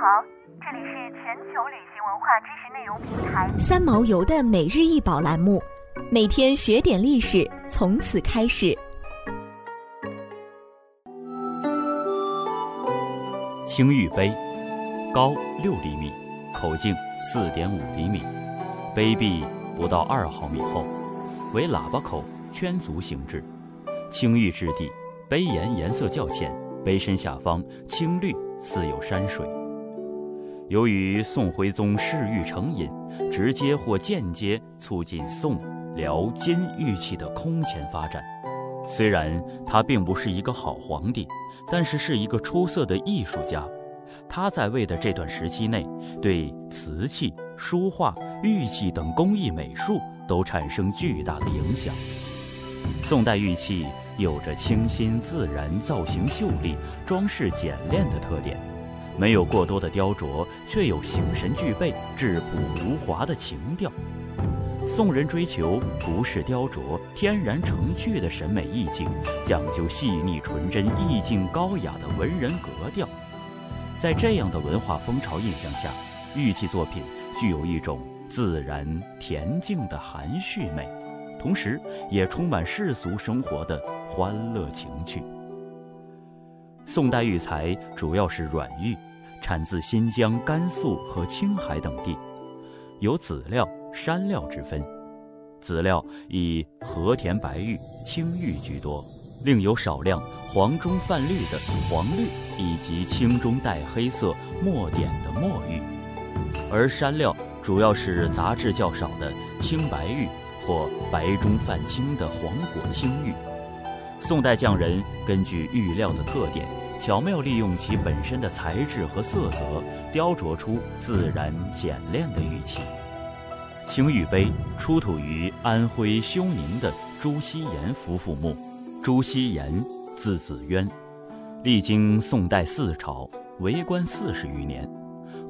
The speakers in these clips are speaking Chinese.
好，这里是全球旅行文化知识内容平台三毛游的每日一宝栏目，每天学点历史，从此开始。青玉杯，高六厘米，口径四点五厘米，杯壁不到二毫米厚，为喇叭口圈足形制，青玉质地，杯沿颜色较浅，杯身下方青绿，似有山水。由于宋徽宗嗜玉成瘾，直接或间接促进宋、辽、金玉器的空前发展。虽然他并不是一个好皇帝，但是是一个出色的艺术家。他在位的这段时期内，对瓷器、书画、玉器等工艺美术都产生巨大的影响。宋代玉器有着清新自然、造型秀丽、装饰简练的特点，没有过多的雕琢，却有形神俱备、质朴无华的情调。宋人追求不是雕琢、天然成趣的审美意境，讲究细腻纯真、意境高雅的文人格调。在这样的文化风潮印象下，玉器作品具有一种自然恬静的含蓄美，同时也充满世俗生活的欢乐情趣。宋代玉材主要是软玉，产自新疆、甘肃和青海等地，有籽料。山料之分，籽料以和田白玉、青玉居多，另有少量黄中泛绿的黄绿，以及青中带黑色墨点的墨玉。而山料主要是杂质较少的青白玉或白中泛青的黄果青玉。宋代匠人根据玉料的特点，巧妙利用其本身的材质和色泽，雕琢出自然简练的玉器。青玉杯出土于安徽休宁的朱希言夫妇墓。朱希言，字子渊，历经宋代四朝，为官四十余年，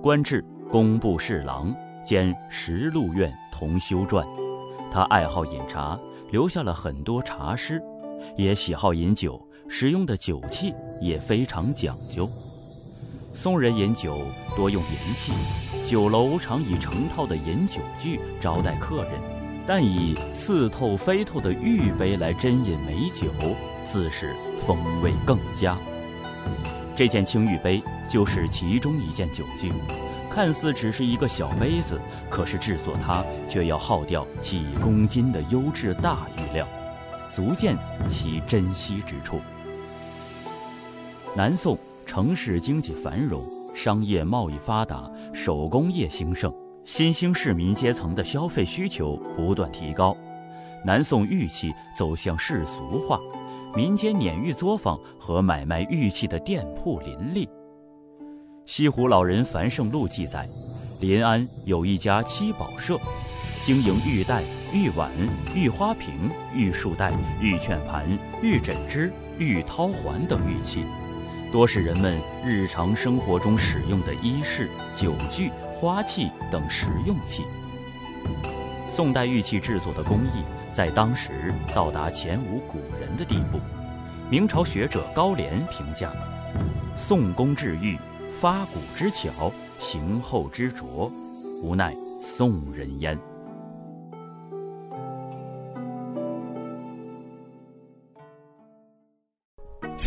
官至工部侍郎兼实录院同修撰。他爱好饮茶，留下了很多茶诗，也喜好饮酒，使用的酒器也非常讲究。宋人饮酒多用银器。酒楼常以成套的饮酒具招待客人，但以似透非透的玉杯来斟饮美酒，自是风味更佳。这件青玉杯就是其中一件酒具，看似只是一个小杯子，可是制作它却要耗掉几公斤的优质大玉料，足见其珍惜之处。南宋城市经济繁荣。商业贸易发达，手工业兴盛，新兴市民阶层的消费需求不断提高，南宋玉器走向世俗化，民间碾玉作坊和买卖玉器的店铺林立。西湖老人樊胜禄记载，临安有一家七宝社，经营玉带、玉碗、玉花瓶、玉束带、玉券盘、玉枕枝、玉绦环等玉器。多是人们日常生活中使用的衣饰、酒具、花器等实用器。宋代玉器制作的工艺在当时到达前无古人的地步。明朝学者高廉评价：“宋工制玉，发古之巧，形厚之拙，无奈宋人焉。”